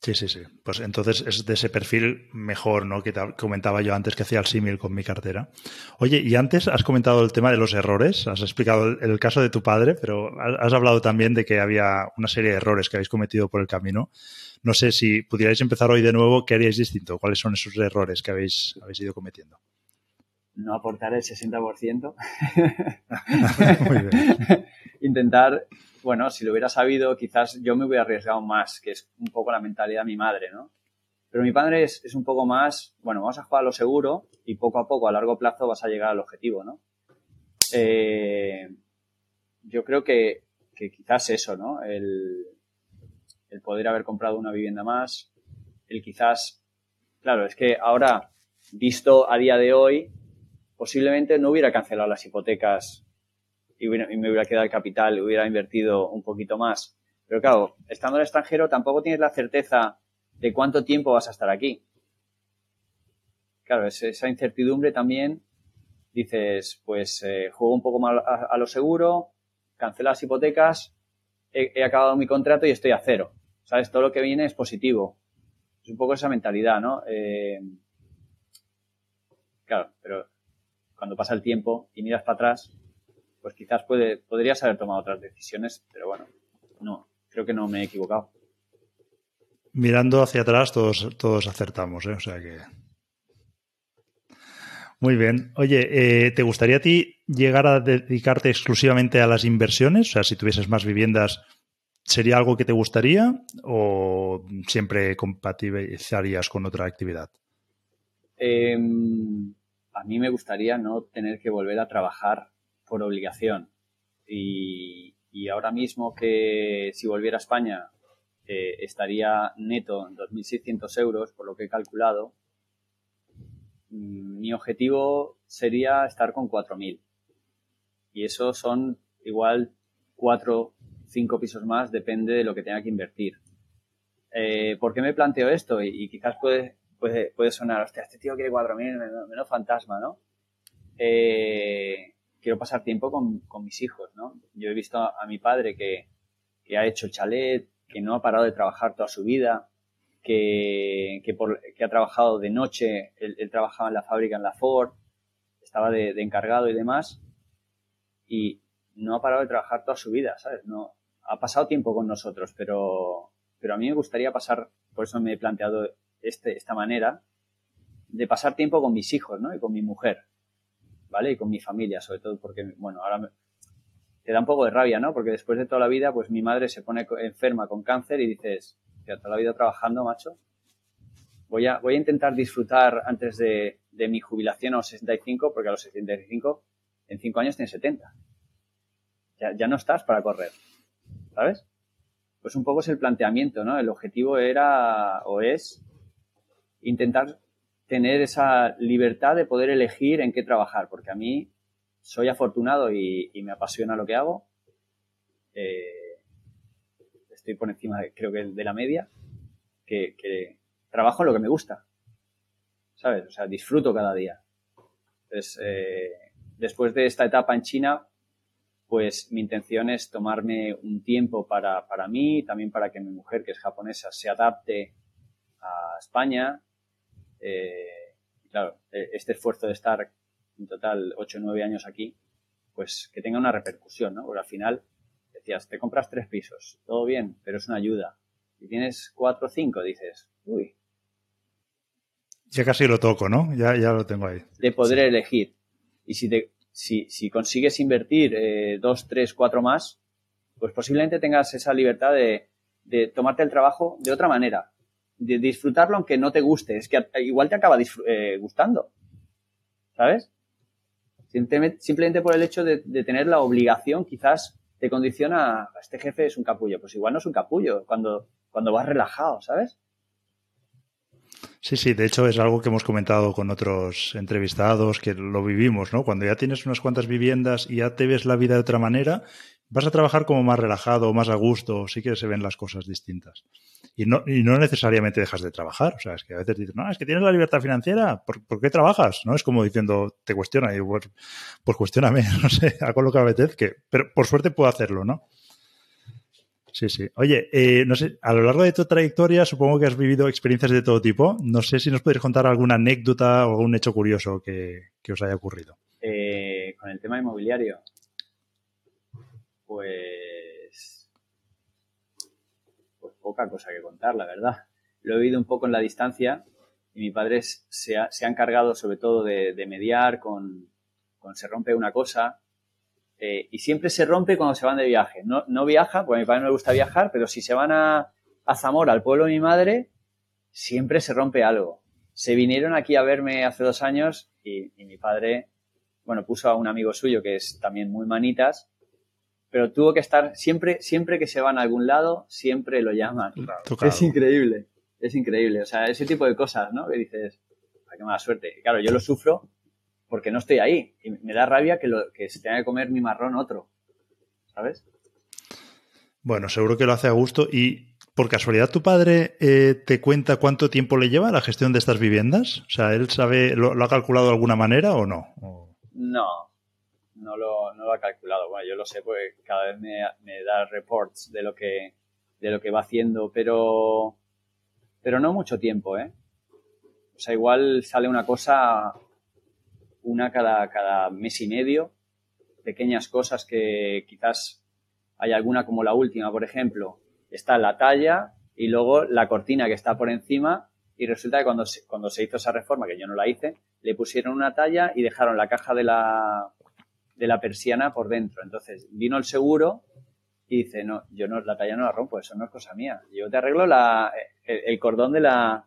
Sí, sí, sí. Pues entonces es de ese perfil mejor, ¿no? Que comentaba yo antes que hacía el símil con mi cartera. Oye, y antes has comentado el tema de los errores, has explicado el, caso de tu padre, pero has hablado también de que había una serie de errores que habéis cometido por el camino. No sé si pudierais empezar hoy de nuevo, ¿qué haríais distinto? ¿Cuáles son esos errores que habéis, habéis ido cometiendo? No aportar el 60%. Muy bien. Intentar bueno, si lo hubiera sabido, quizás yo me hubiera arriesgado más, que es un poco la mentalidad de mi madre, ¿no? Pero mi padre es, un poco más, bueno, vamos a jugar a lo seguro y poco a poco, a largo plazo, vas a llegar al objetivo, ¿no? Eh, yo creo que, quizás eso, ¿no? El poder haber comprado una vivienda más, el quizás, claro, es que ahora, visto a día de hoy, posiblemente no hubiera cancelado las hipotecas y, me hubiera quedado el capital, hubiera invertido un poquito más. Pero claro, estando en el extranjero tampoco tienes la certeza de cuánto tiempo vas a estar aquí. Claro, esa incertidumbre también dices, pues eh, juego un poco más a, lo seguro, cancelo las hipotecas, he, acabado mi contrato y estoy a cero. ¿Sabes? Todo lo que viene es positivo. Es un poco esa mentalidad, ¿no? Eh, claro, pero cuando pasa el tiempo y miras para atrás, pues quizás puede, podrías haber tomado otras decisiones, pero bueno, no, creo que no me he equivocado. Mirando hacia atrás todos, todos acertamos, ¿eh? o sea que... Muy bien. Oye, eh, ¿te gustaría a ti llegar a dedicarte exclusivamente a las inversiones? O sea, si tuvieses más viviendas, ¿sería algo que te gustaría o siempre compatibilizarías con otra actividad? Em, a mí me gustaría no tener que volver a trabajar por obligación. Y, ahora mismo que si volviera a España eh, estaría neto en 2.600 euros, por lo que he calculado, mm, mi objetivo sería estar con 4.000. Y eso son igual 4, 5 pisos más, depende de lo que tenga que invertir. Eh, ¿Por qué me planteo esto? Y, quizás puede, puede, puede sonar, hostia, este tío quiere 4.000, menos, menos fantasma, ¿no? Eh, quiero pasar tiempo con, mis hijos, ¿no? Yo he visto a, mi padre que, ha hecho chalet, que no ha parado de trabajar toda su vida, que, que, ha trabajado de noche, él, trabajaba en la fábrica en la Ford, estaba de, encargado y demás, y no ha parado de trabajar toda su vida, ¿sabes? No, ha pasado tiempo con nosotros, pero, pero a mí me gustaría pasar, por eso me he planteado este, esta manera, de pasar tiempo con mis hijos, ¿no? Y con mi mujer, ¿vale? Y con mi familia, sobre todo porque, bueno, ahora me, te da un poco de rabia, ¿no? Porque después de toda la vida, pues mi madre se pone enferma con cáncer y dices, ya toda la vida trabajando, macho. Voy a, voy a intentar disfrutar antes de, de mi jubilación a los 65, porque a los 65, en 5 años tienes 70. Ya, ya no estás para correr, ¿sabes? Pues un poco es el planteamiento, ¿no? El objetivo era o es intentar tener esa libertad de poder elegir en qué trabajar, porque a mí soy afortunado y, me apasiona lo que hago. Eh, estoy por encima, creo que, de la media, que, trabajo lo que me gusta. ¿Sabes? O sea, disfruto cada día. Eh, después de esta etapa en China, pues mi intención es tomarme un tiempo para, para mí, también para que mi mujer, que es japonesa, se adapte a España, eh, claro, e, este esfuerzo de estar en total 8 o 9 años aquí, pues que tenga una repercusión, ¿no? Porque al final decías, te compras tres pisos, todo bien, pero es una ayuda. Si tienes cuatro o cinco, dices, uy. Ya casi lo toco, ¿no? Ya, ya lo tengo ahí. De poder elegir. Y si, te, si, si consigues invertir eh, dos, tres, cuatro más, pues posiblemente tengas esa libertad de, de tomarte el trabajo de otra manera de disfrutarlo aunque no te guste. Es que igual te acaba eh, gustando. ¿Sabes? Simplemente, por el hecho de, tener la obligación, quizás te condiciona, este jefe es un capullo. Pues igual no es un capullo cuando, cuando vas relajado, ¿sabes? Sí, sí, de hecho es algo que hemos comentado con otros entrevistados, que lo vivimos, ¿no? Cuando ya tienes unas cuantas viviendas y ya te ves la vida de otra manera, vas a trabajar como más relajado, más a gusto, sí que se ven las cosas distintas. Y no, necesariamente dejas de trabajar. O sea, es que a veces dices, no, es que tienes la libertad financiera, ¿por, qué trabajas? ¿No? Es como diciendo, te cuestiona, y pues, pues cuestioname, no sé, hago lo que que Pero por suerte puedo hacerlo, ¿no? Sí, sí. Oye, eh, no sé, a lo largo de tu trayectoria supongo que has vivido experiencias de todo tipo. No sé si nos podéis contar alguna anécdota o algún hecho curioso que, que os haya ocurrido. Eh, con el tema inmobiliario pues, pues poca cosa que contar, la verdad. Lo he oído un poco en la distancia y mi padre se ha, encargado sobre todo de, mediar con, cuando se rompe una cosa eh, y siempre se rompe cuando se van de viaje. No, no viaja, porque a mi padre no le gusta viajar, pero si se van a, Zamora, al pueblo de mi madre, siempre se rompe algo. Se vinieron aquí a verme hace dos años y, y mi padre, bueno, puso a un amigo suyo que es también muy manitas pero tuvo que estar siempre, siempre que se van a algún lado, siempre lo llaman. Es increíble, es increíble. O sea, ese tipo de cosas, ¿no? Que dices, qué mala suerte. claro, yo lo sufro porque no estoy ahí. Y me da rabia que, lo, que se tenga que comer mi marrón otro. ¿Sabes? Bueno, seguro que lo hace a gusto. Y por casualidad, ¿tu padre eh, te cuenta cuánto tiempo le lleva la gestión de estas viviendas? O sea, ¿él sabe, lo, lo ha calculado de alguna manera o no? No, no lo, no lo ha calculado. Bueno, yo lo sé porque cada vez me, me, da reports de lo que de lo que va haciendo, pero pero no mucho tiempo, ¿eh? O sea, igual sale una cosa una cada, cada mes y medio, pequeñas cosas que quizás hay alguna como la última, por ejemplo, está la talla y luego la cortina que está por encima y resulta que cuando se, cuando se hizo esa reforma, que yo no la hice, le pusieron una talla y dejaron la caja de la, de la persiana por dentro. Entonces vino el seguro y dice, no, yo no, la talla no la rompo, eso no es cosa mía. Yo te arreglo la, el, cordón de la,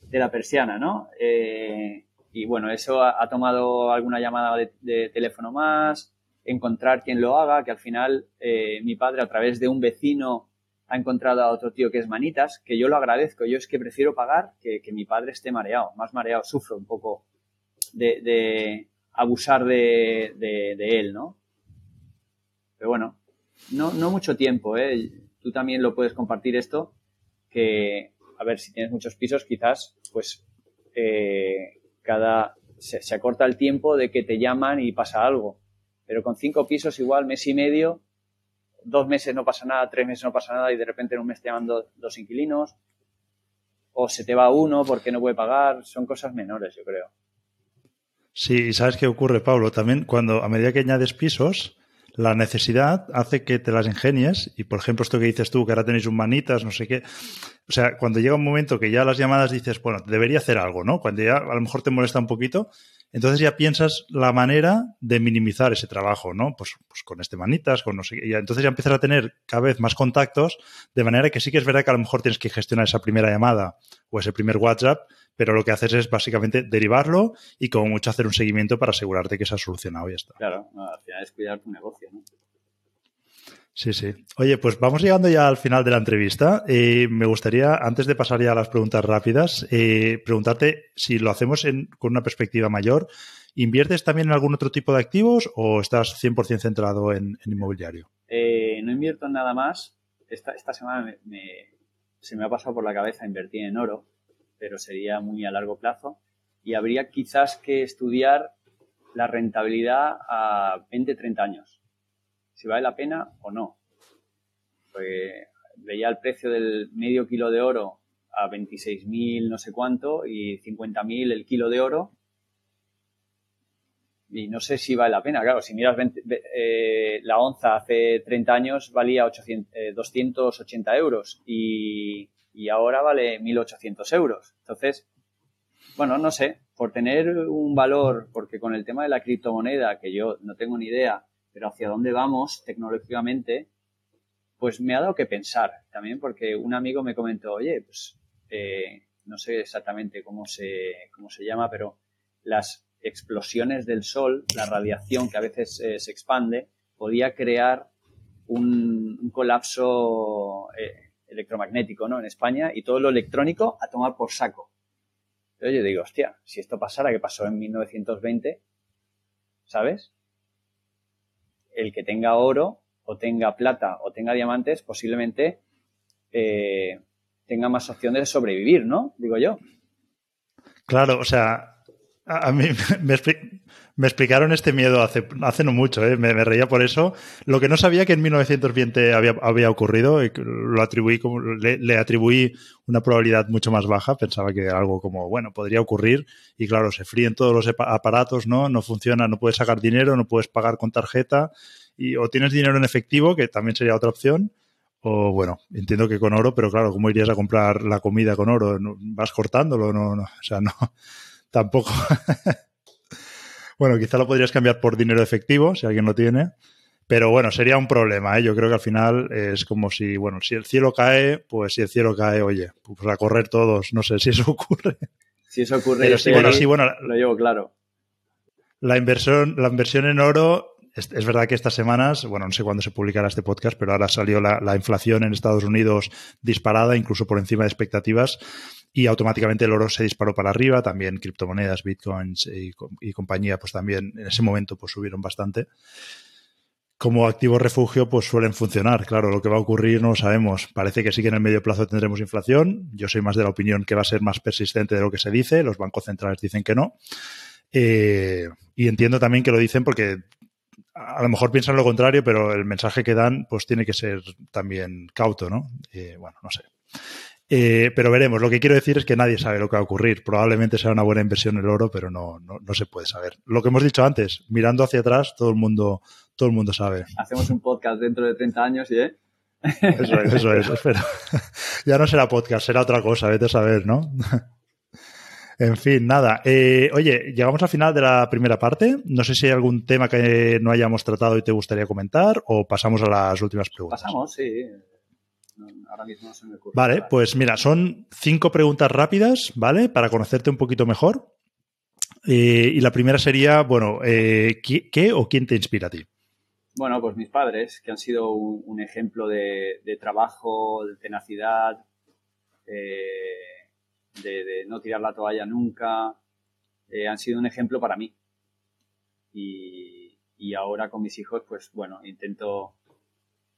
de la persiana, ¿no? Eh, y bueno, eso ha, tomado alguna llamada de, teléfono más, encontrar quien lo haga, que al final eh, mi padre a través de un vecino ha encontrado a otro tío que es manitas, que yo lo agradezco. Yo es que prefiero pagar que, que mi padre esté mareado, más mareado, sufro un poco de, abusar de, él, ¿no? Pero bueno, no, no mucho tiempo, ¿eh? Tú también lo puedes compartir esto, que, a ver, si tienes muchos pisos, quizás, pues, eh, cada, se, acorta el tiempo de que te llaman y pasa algo. Pero con cinco pisos igual, mes y medio, dos meses no pasa nada, tres meses no pasa nada y de repente en un mes te llaman dos inquilinos o se te va uno porque no puede pagar, son cosas menores, yo creo. Sí, y sabes qué ocurre, Pablo, también cuando a medida que añades pisos, la necesidad hace que te las ingenies y, por ejemplo, esto que dices tú, que ahora tenéis un manitas, no sé qué. O sea, cuando llega un momento que ya las llamadas dices, bueno, debería hacer algo, ¿no? Cuando ya a lo mejor te molesta un poquito, entonces ya piensas la manera de minimizar ese trabajo, ¿no? Pues, pues con este manitas, con no sé qué. Y entonces ya empiezas a tener cada vez más contactos, de manera que sí que es verdad que a lo mejor tienes que gestionar esa primera llamada o ese primer WhatsApp, pero lo que haces es básicamente derivarlo y como mucho hacer un seguimiento para asegurarte que se ha solucionado y ya está. Claro, al final es cuidar tu negocio, ¿no? Sí, sí. Oye, pues vamos llegando ya al final de la entrevista. Eh, me gustaría, antes de pasar ya a las preguntas rápidas, eh, preguntarte si lo hacemos con una perspectiva mayor. ¿Inviertes también en algún otro tipo de activos o estás 100% centrado en, inmobiliario? Eh, no invierto en nada más. Esta, esta semana se me ha pasado por la cabeza invertir en oro, pero sería muy a largo plazo. Y habría quizás que estudiar la rentabilidad a 20, 30 años si vale la pena o no. Porque veía el precio del medio kilo de oro a 26.000 no sé cuánto y 50.000 el kilo de oro. Y no sé si vale la pena. Claro, si miras eh, la onza hace 30 años valía 280 eh, euros y, y ahora vale 1.800 euros. Entonces, bueno, no sé, por tener un valor, porque con el tema de la criptomoneda, que yo no tengo ni idea, pero hacia dónde vamos tecnológicamente, pues me ha dado que pensar también porque un amigo me comentó, oye, pues eh, no sé exactamente cómo se, cómo se llama, pero las explosiones del sol, la radiación que a veces eh, se expande, podía crear un, colapso eh, electromagnético ¿no? en España y todo lo electrónico a tomar por saco. Entonces yo digo, hostia, si esto pasara, que pasó en 1920, ¿sabes? el que tenga oro o tenga plata o tenga diamantes posiblemente eh, tenga más opciones de sobrevivir, ¿no? Digo yo. Claro, o sea, a, mí me, explicaron este miedo hace, hace no mucho, ¿eh? me, reía por eso. Lo que no sabía que en 1920 había, había ocurrido, lo atribuí como, le, le, atribuí una probabilidad mucho más baja, pensaba que algo como, bueno, podría ocurrir y claro, se fríen todos los aparatos, ¿no? No funciona, no puedes sacar dinero, no puedes pagar con tarjeta y o tienes dinero en efectivo, que también sería otra opción, o bueno, entiendo que con oro, pero claro, ¿cómo irías a comprar la comida con oro? ¿Vas cortándolo? No, no, o sea, no, tampoco. bueno, quizá lo podrías cambiar por dinero efectivo, si alguien lo tiene. Pero bueno, sería un problema, ¿eh? Yo creo que al final es como si, bueno, si el cielo cae, pues si el cielo cae, oye, pues a correr todos. No sé si eso ocurre. Si eso ocurre, Pero sí, bueno, sí, bueno, lo llevo claro. La inversión, la inversión en oro es, verdad que estas semanas, bueno, no sé cuándo se publicará este podcast, pero ahora salió la, inflación en Estados Unidos disparada, incluso por encima de expectativas, y automáticamente el oro se disparó para arriba, también criptomonedas, bitcoins y, compañía, pues también en ese momento pues subieron bastante. Como activo refugio, pues suelen funcionar. Claro, lo que va a ocurrir no lo sabemos. Parece que sí que en el medio plazo tendremos inflación. Yo soy más de la opinión que va a ser más persistente de lo que se dice. Los bancos centrales dicen que no. Eh, y entiendo también que lo dicen porque a lo mejor piensan lo contrario, pero el mensaje que dan pues tiene que ser también cauto, ¿no? Eh, bueno, no sé. Eh, pero veremos. Lo que quiero decir es que nadie sabe lo que va a ocurrir. Probablemente sea una buena inversión el oro, pero no, no, se puede saber. Lo que hemos dicho antes, mirando hacia atrás, todo el mundo, todo el mundo sabe. Hacemos un podcast dentro de 30 años, ¿eh? Eso es, eso es. Espera. Ya no será podcast, será otra cosa, vete a saber, ¿no? En fin, nada. Eh, oye, llegamos al final de la primera parte. No sé si hay algún tema que no hayamos tratado y te gustaría comentar o pasamos a las últimas preguntas. Pasamos, sí. Ahora mismo se me ocurre. Vale, pues mira, son cinco preguntas rápidas, ¿vale? Para conocerte un poquito mejor. Eh, y la primera sería, bueno, eh, ¿qué, o quién te inspira a ti? Bueno, pues mis padres, que han sido un, ejemplo de, de, trabajo, de tenacidad, eh, de, no tirar la toalla nunca, han sido un ejemplo para mí. Y, y, ahora con mis hijos, pues bueno, intento...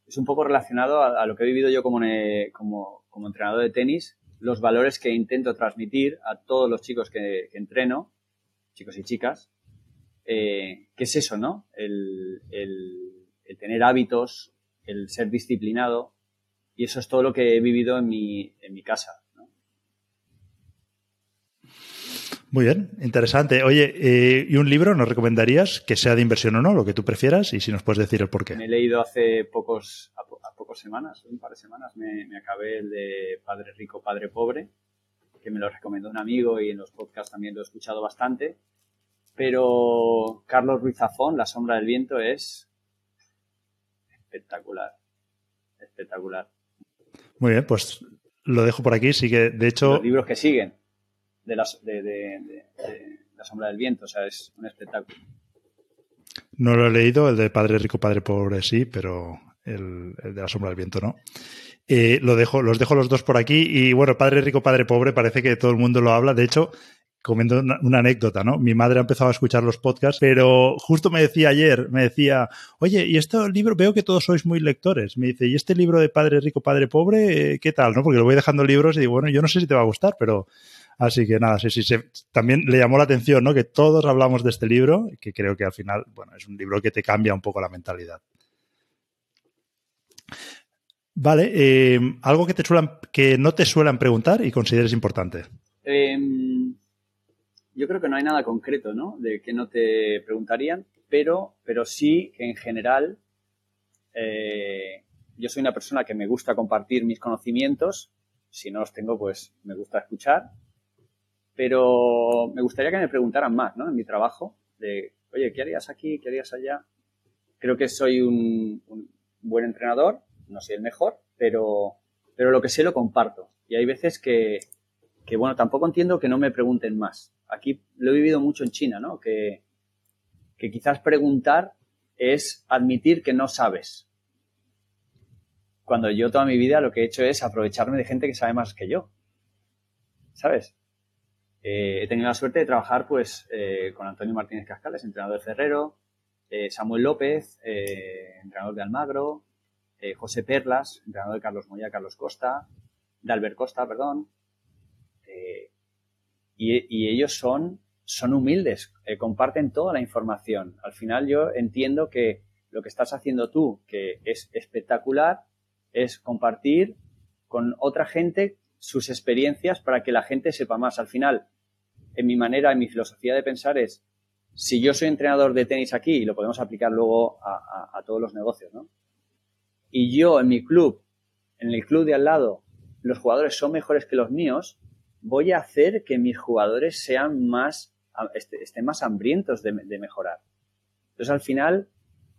Es un poco relacionado a, lo que he vivido yo como, como, como, entrenador de tenis, los valores que intento transmitir a todos los chicos que, entreno, chicos y chicas, eh, ¿qué es eso, no? El, tener hábitos, el ser disciplinado, y eso es todo lo que he vivido en mi, en mi casa. Muy bien, interesante. Oye, eh, ¿y un libro nos recomendarías que sea de inversión o no, lo que tú prefieras? Y si nos puedes decir el por qué. Me he leído hace pocos, a, pocas semanas, un par de semanas, me, acabé el de Padre Rico, Padre Pobre, que me lo recomendó un amigo y en los podcasts también lo he escuchado bastante. Pero Carlos Ruiz Zafón, La sombra del viento, es espectacular. Espectacular. Muy bien, pues lo dejo por aquí. Sigue, de hecho. Los libros que siguen de la, sombra del viento, o sea, es un espectáculo. No lo he leído, el de Padre Rico, Padre Pobre sí, pero el, de la sombra del viento no. Eh, lo dejo, los dejo los dos por aquí y bueno, Padre Rico, Padre Pobre, parece que todo el mundo lo habla. De hecho, comiendo una, anécdota, ¿no? Mi madre ha empezado a escuchar los podcasts, pero justo me decía ayer, me decía, oye, y este libro, veo que todos sois muy lectores. Me dice, ¿y este libro de Padre Rico, Padre Pobre, eh, qué tal, no? Porque lo voy dejando libros y digo, bueno, yo no sé si te va a gustar, pero Así que nada, sí, sí, también le llamó la atención, ¿no? Que todos hablamos de este libro, que creo que al final, bueno, es un libro que te cambia un poco la mentalidad. Vale, eh, algo que, te suelan, que no te suelen preguntar y consideres importante. Em, yo creo que no hay nada concreto, ¿no? De que no te preguntarían, pero, pero sí que en general eh, yo soy una persona que me gusta compartir mis conocimientos. Si no los tengo, pues me gusta escuchar pero me gustaría que me preguntaran más, ¿no? En mi trabajo, de, oye, ¿qué harías aquí? ¿Qué harías allá? Creo que soy un, buen entrenador, no soy el mejor, pero, pero lo que sé lo comparto. Y hay veces que, que, bueno, tampoco entiendo que no me pregunten más. Aquí lo he vivido mucho en China, ¿no? Que, que quizás preguntar es admitir que no sabes. Cuando yo toda mi vida lo que he hecho es aprovecharme de gente que sabe más que yo. ¿Sabes? Eh, he tenido la suerte de trabajar pues, eh, con Antonio Martínez Cascales, entrenador de Ferrero, eh, Samuel López, entrenador de Almagro, José Perlas, entrenador de Carlos Moya, Carlos Costa, de Albert Costa, perdón. Y, ellos son, son humildes, comparten toda la información. Al final yo entiendo que lo que estás haciendo tú, que es espectacular, es compartir con otra gente sus experiencias para que la gente sepa más. Al final, en mi manera, en mi filosofía de pensar es, si yo soy entrenador de tenis aquí, y lo podemos aplicar luego a, todos los negocios, ¿no? Y yo en mi club, en el club de al lado, los jugadores son mejores que los míos, voy a hacer que mis jugadores sean más, este, estén más hambrientos de, mejorar. Entonces, al final,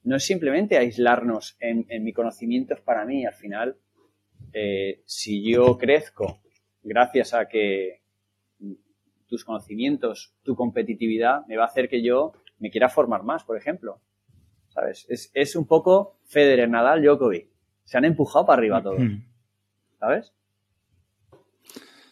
no es simplemente aislarnos en, en mi conocimiento es para mí, al final, eh, si yo crezco gracias a que tus conocimientos, tu competitividad, me va a hacer que yo me quiera formar más, por ejemplo. ¿Sabes? Es, un poco Federer, Nadal, Djokovic. Se han empujado para arriba todos. ¿Sabes?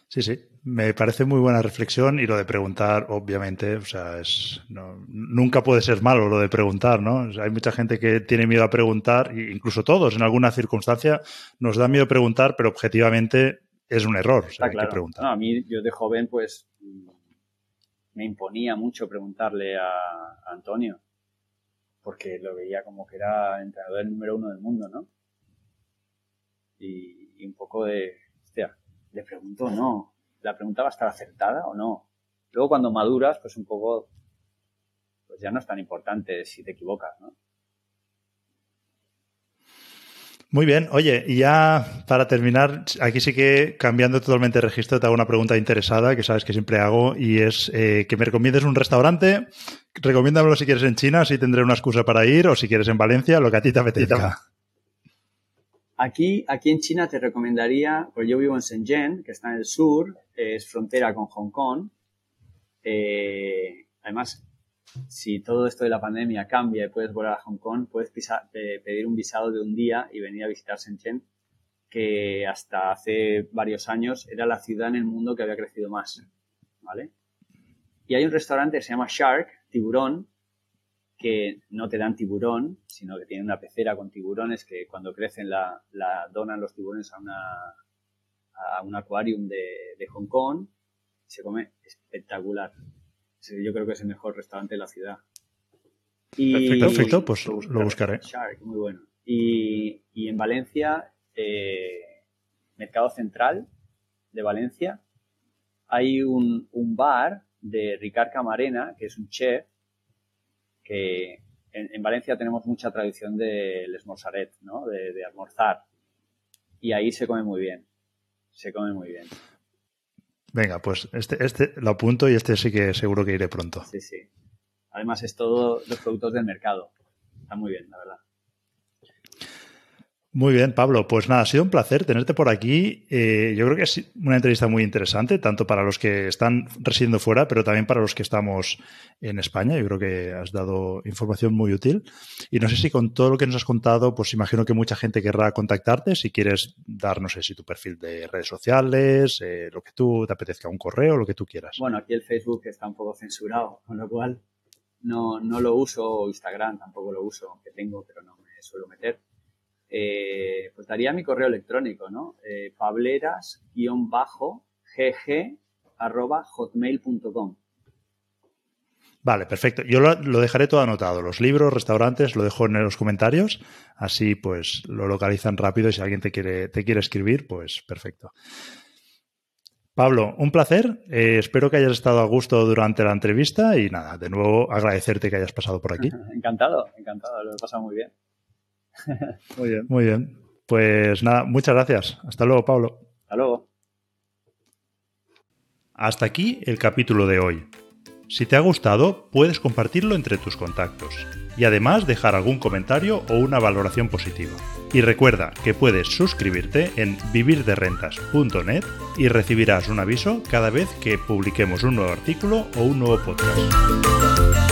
Sí, sí. Me parece muy buena reflexión y lo de preguntar, obviamente, o sea, es nunca puede ser malo lo de preguntar, ¿no? hay mucha gente que tiene miedo a preguntar, incluso todos en alguna circunstancia nos da miedo preguntar, pero objetivamente es un error. O hay que preguntar. a mí, yo de joven, pues me imponía mucho preguntarle a, Antonio, porque lo veía como que era entrenador número uno del mundo, ¿no? Y, y un poco de, hostia, le pregunto, no, la pregunta va a estar acertada o no. Luego cuando maduras, pues un poco, pues ya no es tan importante si te equivocas, ¿no? Muy bien, oye, y ya para terminar, aquí sí que cambiando totalmente de registro, te hago una pregunta interesada que sabes que siempre hago y es eh, que me recomiendes un restaurante. Recomiéndamelo si quieres en China, así tendré una excusa para ir, o si quieres en Valencia, lo que a ti te apetezca. Aquí, aquí en China te recomendaría, pues yo vivo en Shenzhen, que está en el sur, es frontera con Hong Kong. Eh, además, si todo esto de la pandemia cambia y puedes volar a Hong Kong, puedes pedir un visado de un día y venir a visitar Shenzhen, que hasta hace varios años era la ciudad en el mundo que había crecido más. ¿Vale? Y hay un restaurante que se llama Shark, tiburón, que no te dan tiburón, sino que tienen una pecera con tiburones que cuando crecen la, donan los tiburones a, una, a un acuarium de, de Hong Kong. Se come espectacular. Yo creo que es el mejor restaurante de la ciudad. Y, perfecto, pues lo buscaré. Shark, muy bueno. Y, en Valencia, eh, Mercado Central de Valencia, hay un, bar de Ricard Camarena, que es un chef, que en, Valencia tenemos mucha tradición del esmorzaret, ¿no? De, de, almorzar. Y ahí se come muy bien. Se come muy bien. Venga, pues este, este lo apunto y este sí que seguro que iré pronto. Sí, sí. Además es todo los productos del mercado. Está muy bien, la verdad. Muy bien, Pablo. Pues nada, ha sido un placer tenerte por aquí. Eh, yo creo que es una entrevista muy interesante, tanto para los que están residiendo fuera, pero también para los que estamos en España. Yo creo que has dado información muy útil. Y no sé si con todo lo que nos has contado, pues imagino que mucha gente querrá contactarte. Si quieres dar, no sé si tu perfil de redes sociales, eh, lo que tú te apetezca, un correo, lo que tú quieras. Bueno, aquí el Facebook está un poco censurado, con lo cual no, no lo uso. Instagram tampoco lo uso, aunque tengo, pero no me suelo meter eh, pues daría mi correo electrónico, ¿no? Eh, pableras-gg arroba hotmail.com. Vale, perfecto. Yo lo, dejaré todo anotado. Los libros, restaurantes, lo dejo en los comentarios. Así pues lo localizan rápido y si alguien te quiere, te quiere escribir, pues perfecto. Pablo, un placer. Eh, espero que hayas estado a gusto durante la entrevista y nada, de nuevo agradecerte que hayas pasado por aquí. encantado, encantado. Lo he pasado muy bien. Muy bien. Muy bien. Pues nada, muchas gracias. Hasta luego, Pablo. Hasta luego. Hasta aquí el capítulo de hoy. Si te ha gustado, puedes compartirlo entre tus contactos y además dejar algún comentario o una valoración positiva. Y recuerda que puedes suscribirte en vivirderrentas.net y recibirás un aviso cada vez que publiquemos un nuevo artículo o un nuevo podcast.